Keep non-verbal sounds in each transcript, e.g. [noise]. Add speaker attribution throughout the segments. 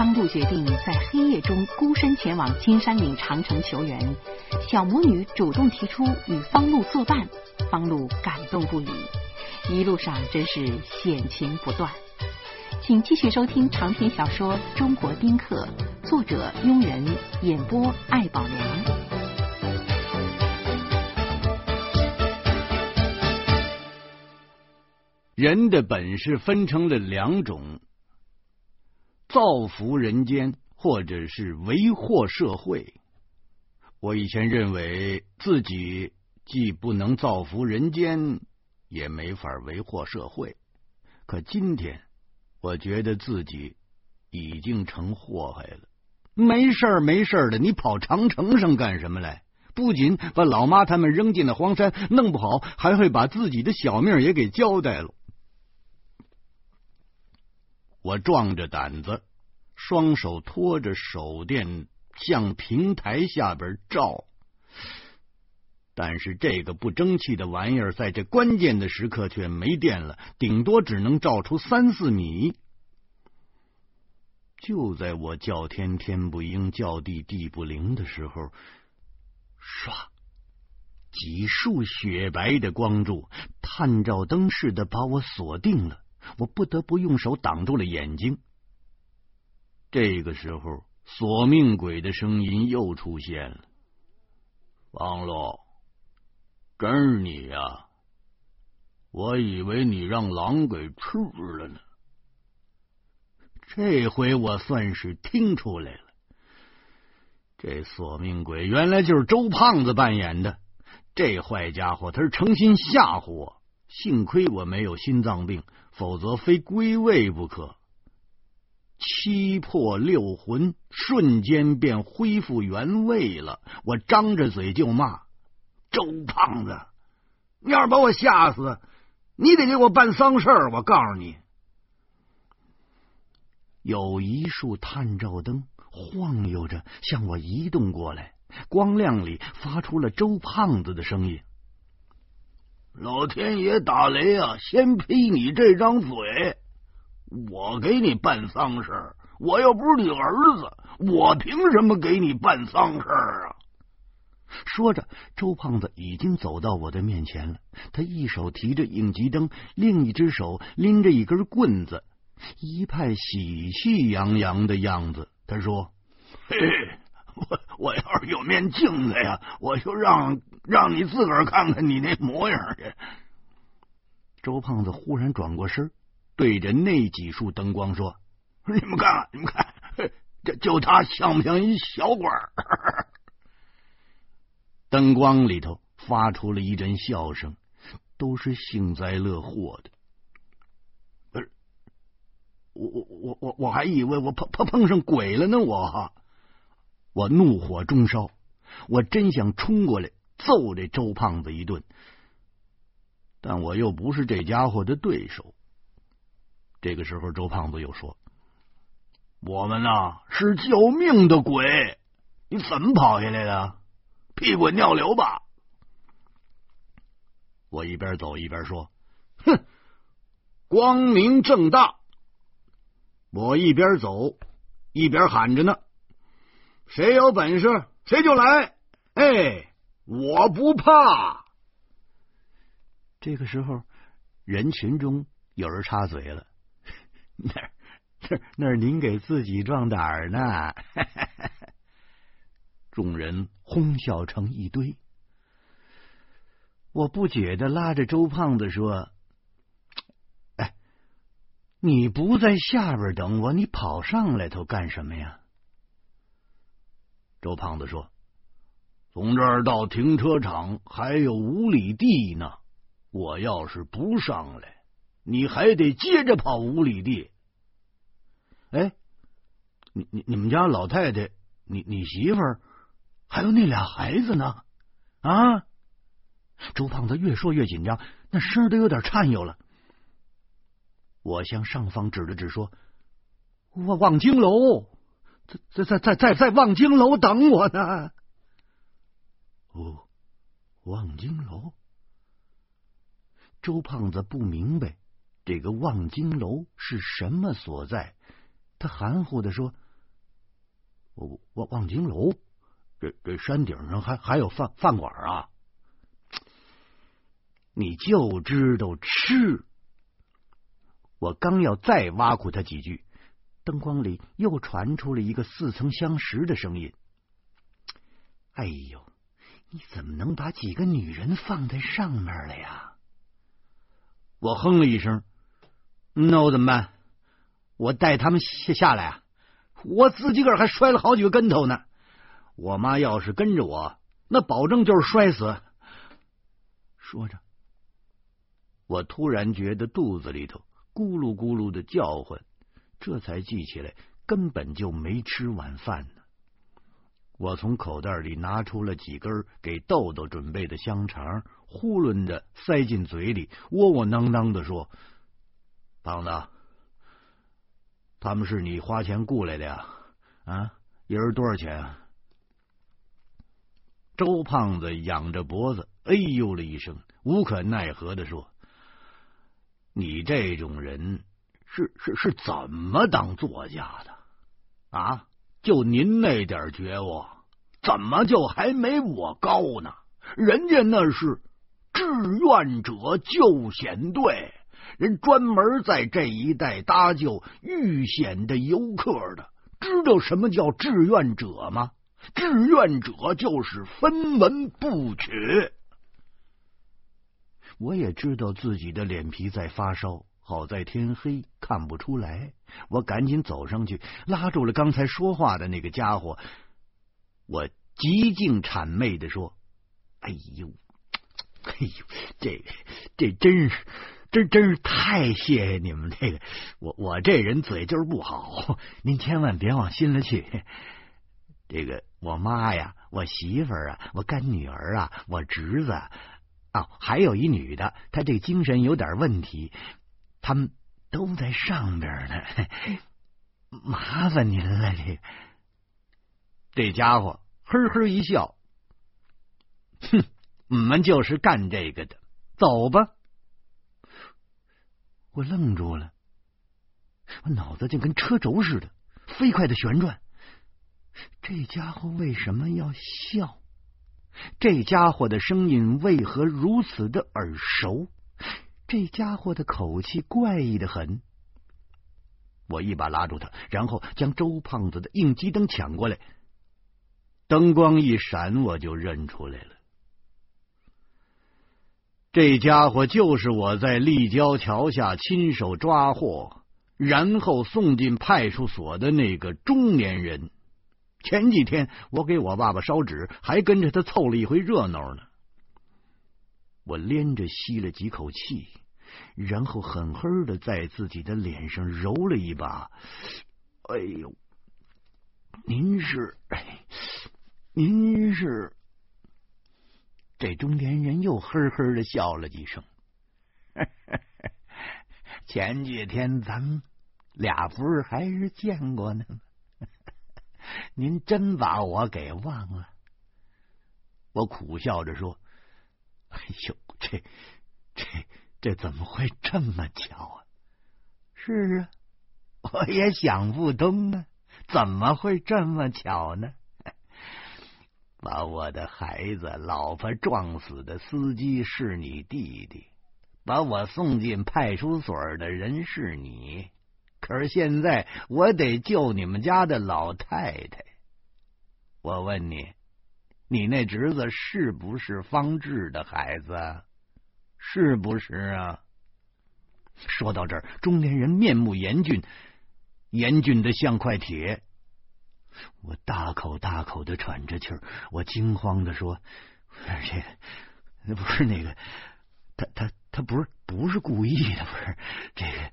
Speaker 1: 方路决定在黑夜中孤身前往金山岭长城求援，小魔女主动提出与方路作伴，方路感动不已。一路上真是险情不断。请继续收听长篇小说《中国丁克》，作者庸人，演播艾宝良。
Speaker 2: 人的本事分成了两种。造福人间，或者是为祸社会。我以前认为自己既不能造福人间，也没法为祸社会。可今天，我觉得自己已经成祸害了。没事儿，没事儿的，你跑长城上干什么来？不仅把老妈他们扔进了荒山，弄不好还会把自己的小命也给交代了。我壮着胆子，双手托着手电向平台下边照，但是这个不争气的玩意儿在这关键的时刻却没电了，顶多只能照出三四米。就在我叫天天不应，叫地地不灵的时候，唰，几束雪白的光柱，探照灯似的把我锁定了。我不得不用手挡住了眼睛。这个时候，索命鬼的声音又出现了：“王洛，真是你呀！我以为你让狼给吃了呢。”这回我算是听出来了，这索命鬼原来就是周胖子扮演的。这坏家伙，他是诚心吓唬我。幸亏我没有心脏病。否则非归位不可。七魄六魂瞬间便恢复原位了。我张着嘴就骂：“周胖子，你要是把我吓死，你得给我办丧事儿！我告诉你。”有一束探照灯晃悠着向我移动过来，光亮里发出了周胖子的声音。老天爷打雷啊！先劈你这张嘴，我给你办丧事我又不是你儿子，我凭什么给你办丧事啊？说着，周胖子已经走到我的面前了。他一手提着应急灯，另一只手拎着一根棍子，一派喜气洋洋的样子。他说：“嘿。”嘿我我要是有面镜子呀，我就让让你自个儿看看你那模样去。周胖子忽然转过身，对着那几束灯光说：“你们看，你们看，[laughs] 这就他像不像一小鬼？” [laughs] 灯光里头发出了一阵笑声，都是幸灾乐祸的。不是，我我我我我还以为我碰碰碰上鬼了呢，我。我怒火中烧，我真想冲过来揍这周胖子一顿，但我又不是这家伙的对手。这个时候，周胖子又说：“我们呐是救命的鬼，你怎么跑下来的？屁滚尿流吧！”我一边走一边说：“哼，光明正大。”我一边走一边喊着呢。谁有本事谁就来，哎，我不怕。这个时候，人群中有人插嘴了：“ [laughs] 那那那是您给自己壮胆呢。[laughs] ”众人哄笑成一堆。我不解的拉着周胖子说：“哎，你不在下边等我，你跑上来头干什么呀？”周胖子说：“从这儿到停车场还有五里地呢，我要是不上来，你还得接着跑五里地。哎，你你你们家老太太，你你媳妇儿，还有那俩孩子呢？啊！”周胖子越说越紧张，那声都有点颤悠了。我向上方指了指，说：“望望京楼。”在在在在在望京楼等我呢。哦，望京楼。周胖子不明白这个望京楼是什么所在，他含糊的说：“我望望京楼，这这山顶上还还有饭饭馆啊！你就知道吃！我刚要再挖苦他几句，灯光里又传出了一个似曾相识的声音：“哎呦，你怎么能把几个女人放在上面了呀？”我哼了一声：“那我怎么办？我带他们下下来啊！我自己个儿还摔了好几个跟头呢。我妈要是跟着我，那保证就是摔死。”说着。我突然觉得肚子里头咕噜咕噜的叫唤，这才记起来根本就没吃晚饭呢。我从口袋里拿出了几根给豆豆准备的香肠，囫囵的塞进嘴里，窝窝囊囊的说：“胖子，他们是你花钱雇来的呀？啊，一人多少钱啊？”周胖子仰着脖子，哎呦了一声，无可奈何的说。你这种人是是是怎么当作家的啊？就您那点觉悟，怎么就还没我高呢？人家那是志愿者救险队，人专门在这一带搭救遇险的游客的。知道什么叫志愿者吗？志愿者就是分文不取。我也知道自己的脸皮在发烧，好在天黑看不出来。我赶紧走上去，拉住了刚才说话的那个家伙。我极尽谄媚的说：“哎呦，哎呦，这这真是真真是太谢谢你们！这个我我这人嘴就是不好，您千万别往心里去。这个我妈呀，我媳妇儿啊，我干女儿啊，我侄子。”哦，还有一女的，她这精神有点问题，他们都在上边呢，[laughs] 麻烦您了。这这家伙呵呵一笑，哼，我们就是干这个的，走吧。我愣住了，我脑子就跟车轴似的，飞快的旋转。这家伙为什么要笑？这家伙的声音为何如此的耳熟？这家伙的口气怪异的很。我一把拉住他，然后将周胖子的应急灯抢过来。灯光一闪，我就认出来了。这家伙就是我在立交桥下亲手抓获，然后送进派出所的那个中年人。前几天我给我爸爸烧纸，还跟着他凑了一回热闹呢。我连着吸了几口气，然后狠狠的在自己的脸上揉了一把。哎呦，您是？您是？这中年人又呵呵的笑了几声。[laughs] 前几天咱们俩不是还是见过呢吗？[laughs] 您真把我给忘了？我苦笑着说：“ [laughs] 哎呦，这、这怎么会这么巧啊？”是啊，[laughs] 我也想不通啊，怎么会这么巧呢？[laughs] 把我的孩子、老婆撞死的司机是你弟弟，把我送进派出所的人是你。可是现在我得救你们家的老太太。我问你，你那侄子是不是方志的孩子？是不是啊？说到这儿，中年人面目严峻，严峻的像块铁。我大口大口的喘着气儿，我惊慌的说：“这个不是那个，他他他不是不是故意的，不是这个。”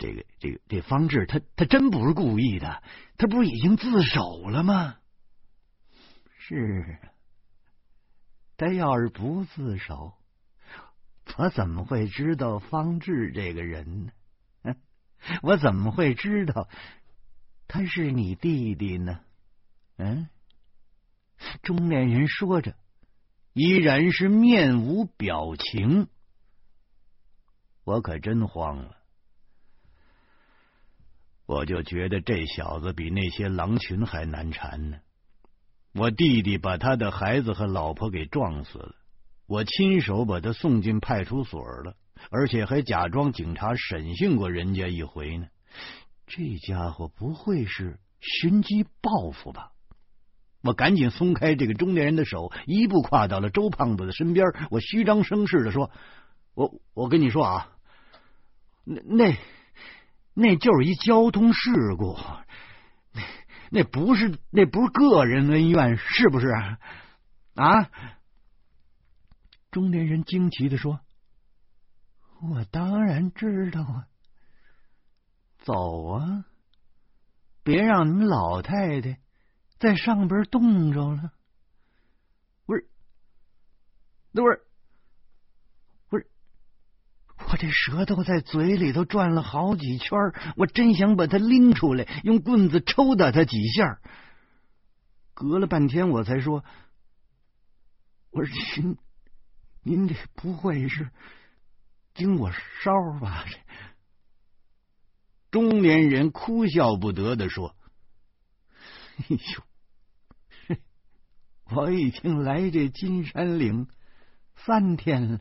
Speaker 2: 这个这个这方志，他他真不是故意的，他不是已经自首了吗？是，他要是不自首，我怎么会知道方志这个人呢？[laughs] 我怎么会知道他是你弟弟呢？嗯，中年人说着，依然是面无表情。我可真慌了。我就觉得这小子比那些狼群还难缠呢。我弟弟把他的孩子和老婆给撞死了，我亲手把他送进派出所了，而且还假装警察审讯过人家一回呢。这家伙不会是寻机报复吧？我赶紧松开这个中年人的手，一步跨到了周胖子的身边。我虚张声势的说：“我我跟你说啊，那那那就是一交通事故，那那不是那不是个人恩怨，是不是啊？”中年人惊奇的说：“我当然知道啊，走啊，别让你们老太太。”在上边冻着了，不是，那不是，不是，我这舌头在嘴里头转了好几圈，我真想把它拎出来，用棍子抽打它几下。隔了半天，我才说：“我说您，这不会是经过烧吧？”这中年人哭笑不得的说：“哎呦！”我已经来这金山岭三天了，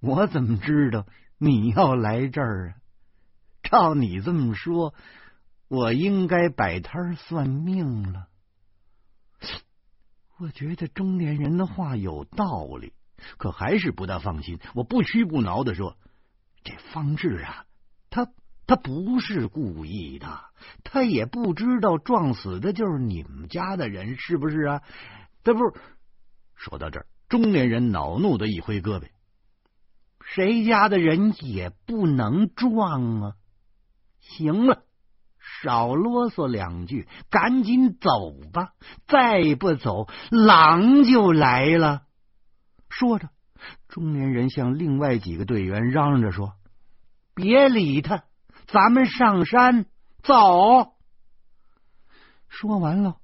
Speaker 2: 我怎么知道你要来这儿啊？照你这么说，我应该摆摊算命了。我觉得中年人的话有道理，可还是不大放心。我不屈不挠的说：“这方志啊，他他不是故意的，他也不知道撞死的就是你们家的人，是不是啊？”这不，说到这儿，中年人恼怒的一挥胳膊：“谁家的人也不能撞啊！行了，少啰嗦两句，赶紧走吧！再不走，狼就来了。”说着，中年人向另外几个队员嚷嚷着说：“别理他，咱们上山走。”说完了。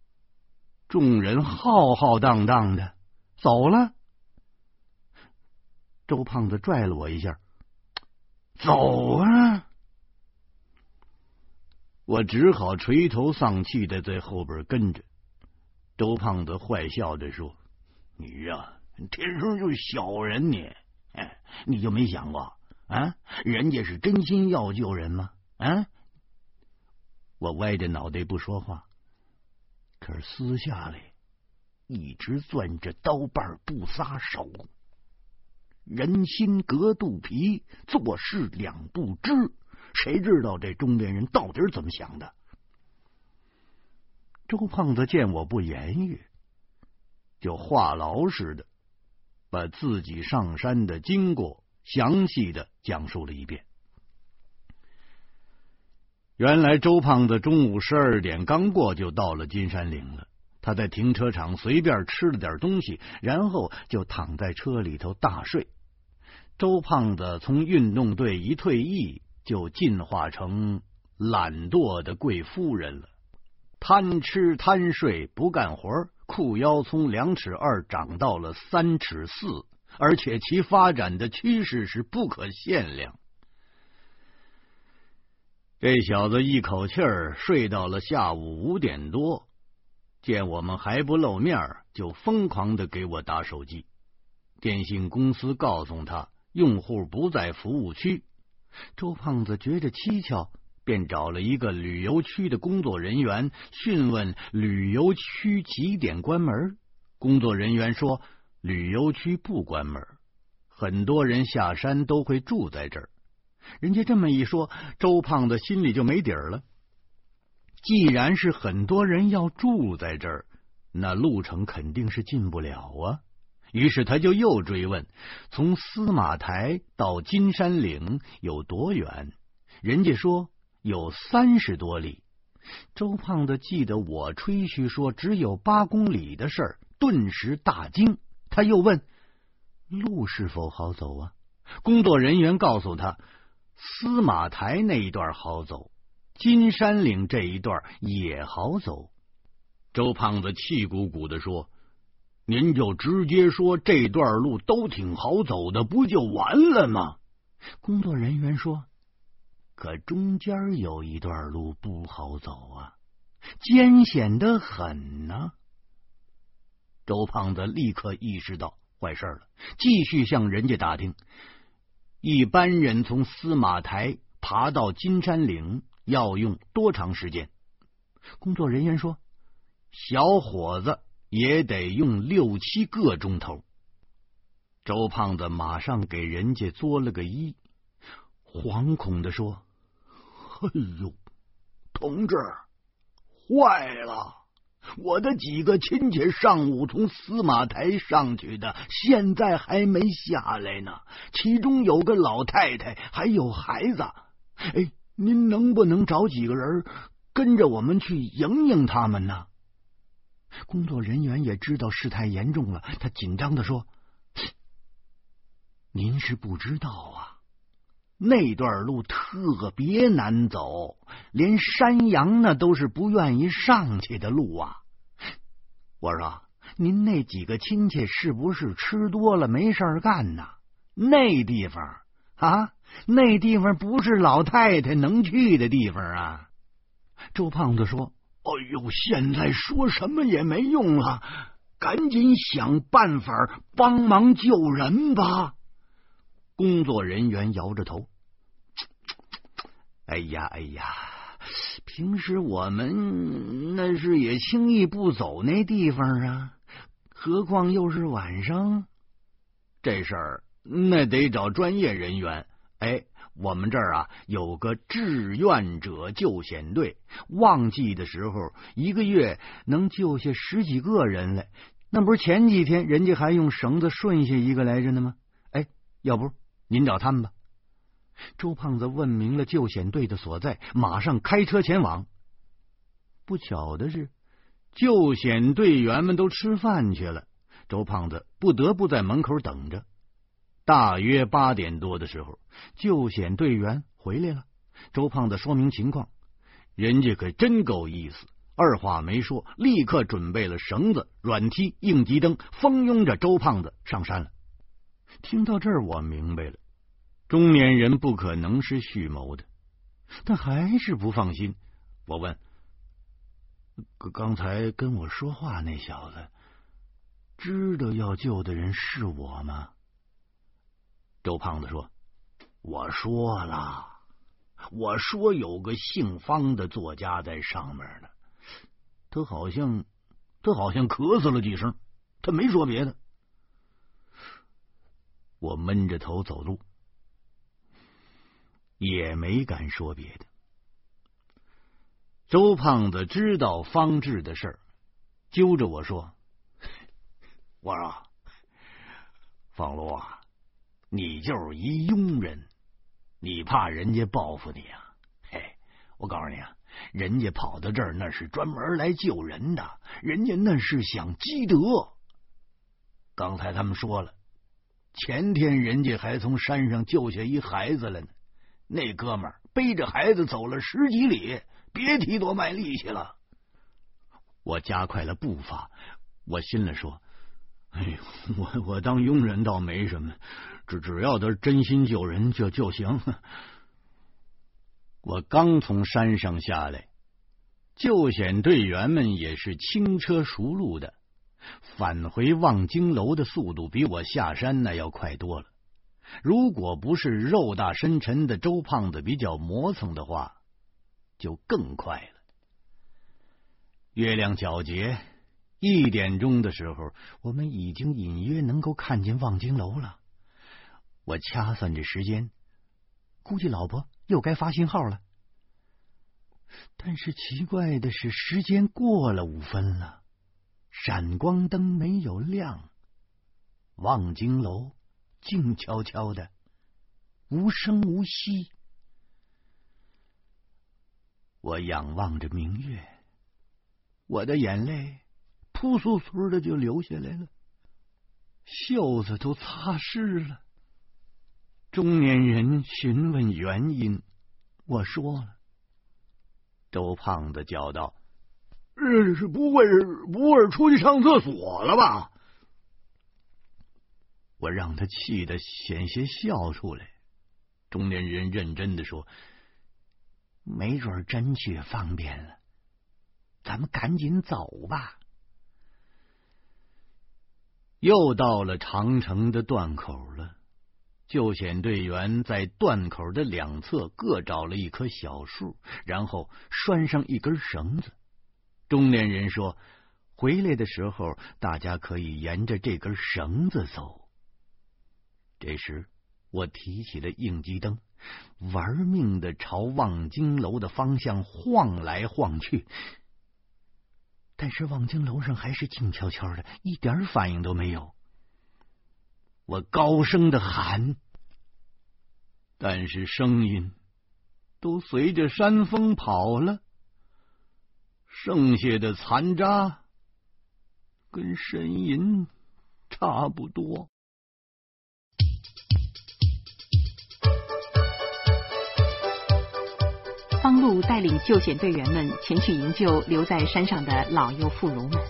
Speaker 2: 众人浩浩荡荡的走了，周胖子拽了我一下，走啊！我只好垂头丧气的在后边跟着。周胖子坏笑着说：“你呀，天生就是小人，你哎，你就没想过啊？人家是真心要救人吗？啊？”我歪着脑袋不说话。可是私下里一直攥着刀把不撒手，人心隔肚皮，做事两不知，谁知道这中年人到底怎么想的？周胖子见我不言语，就话痨似的把自己上山的经过详细的讲述了一遍。原来周胖子中午十二点刚过就到了金山岭了。他在停车场随便吃了点东西，然后就躺在车里头大睡。周胖子从运动队一退役，就进化成懒惰的贵夫人了，贪吃贪睡不干活，裤腰从两尺二长到了三尺四，而且其发展的趋势是不可限量。这小子一口气儿睡到了下午五点多，见我们还不露面，就疯狂的给我打手机。电信公司告诉他用户不在服务区。周胖子觉着蹊跷，便找了一个旅游区的工作人员询问旅游区几点关门。工作人员说旅游区不关门，很多人下山都会住在这儿。人家这么一说，周胖子心里就没底儿了。既然是很多人要住在这儿，那路程肯定是近不了啊。于是他就又追问：从司马台到金山岭有多远？人家说有三十多里。周胖子记得我吹嘘说只有八公里的事儿，顿时大惊。他又问：路是否好走啊？工作人员告诉他。司马台那一段好走，金山岭这一段也好走。周胖子气鼓鼓的说：“您就直接说这段路都挺好走的，不就完了吗？”工作人员说：“可中间有一段路不好走啊，艰险的很呢。周胖子立刻意识到坏事了，继续向人家打听：一般人从司马台爬到金山岭要用多长时间？工作人员说：“小伙子也得用六七个钟头。”周胖子马上给人家作了个揖，惶恐的说：“哎呦，同志，坏了！我的几个亲戚上午从司马台上去的，现在还没下来呢。其中有个老太太，还有孩子。哎，您能不能找几个人跟着我们去迎迎他们呢？”工作人员也知道事态严重了，他紧张的说。您是不知道啊，那段路特别难走，连山羊那都是不愿意上去的路啊！我说，您那几个亲戚是不是吃多了没事干呢？那地方啊，那地方不是老太太能去的地方啊！周胖子说：“哎呦，现在说什么也没用了，赶紧想办法帮忙救人吧！”工作人员摇着头：“哎呀，哎呀，平时我们那是也轻易不走那地方啊，何况又是晚上。这事儿那得找专业人员。哎，我们这儿啊有个志愿者救险队，旺季的时候一个月能救下十几个人来。那不是前几天人家还用绳子顺下一个来着呢吗？哎，要不？”您找他们吧。周胖子问明了救险队的所在，马上开车前往。不巧的是，救险队员们都吃饭去了，周胖子不得不在门口等着。大约八点多的时候，救险队员回来了。周胖子说明情况，人家可真够意思，二话没说，立刻准备了绳子、软梯、应急灯，蜂拥着周胖子上山了。听到这儿，我明白了。中年人不可能是蓄谋的，但还是不放心。我问：“刚才跟我说话那小子，知道要救的人是我吗？”周胖子说：“我说了，我说有个姓方的作家在上面呢。他好像，他好像咳嗽了几声，他没说别的。”我闷着头走路。也没敢说别的。周胖子知道方志的事儿，揪着我说：“ [laughs] 我说，方路啊，你就是一庸人，你怕人家报复你啊？嘿，我告诉你啊，人家跑到这儿那是专门来救人的，人家那是想积德。刚才他们说了，前天人家还从山上救下一孩子了呢。”那哥们背着孩子走了十几里，别提多卖力气了。我加快了步伐，我心里说：“哎呦，我我当佣人倒没什么，只只要他真心救人就就行。”我刚从山上下来，救险队员们也是轻车熟路的，返回望京楼的速度比我下山那要快多了。如果不是肉大深沉的周胖子比较磨蹭的话，就更快了。月亮皎洁，一点钟的时候，我们已经隐约能够看见望京楼了。我掐算着时间，估计老婆又该发信号了。但是奇怪的是，时间过了五分了，闪光灯没有亮，望京楼。静悄悄的，无声无息。我仰望着明月，我的眼泪扑簌簌的就流下来了，袖子都擦湿了。中年人询问原因，我说了。周胖子叫道：“这是不会是不会是出去上厕所了吧？”我让他气得险些笑出来。中年人认真的说：“没准真去方便了。咱们赶紧走吧。又到了长城的断口了，救险队员在断口的两侧各找了一棵小树，然后拴上一根绳子。中年人说：“回来的时候，大家可以沿着这根绳子走。”这时，我提起了应急灯，玩命的朝望京楼的方向晃来晃去。但是望京楼上还是静悄悄的，一点反应都没有。我高声的喊，但是声音都随着山风跑了，剩下的残渣跟呻吟差不多。
Speaker 1: 方路带领救险队员们前去营救留在山上的老幼妇孺们。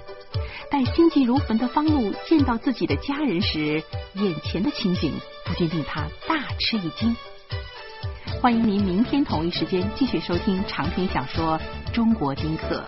Speaker 1: 待心急如焚的方路见到自己的家人时，眼前的情景不禁令他大吃一惊。欢迎您明天同一时间继续收听长篇小说《中国丁克》。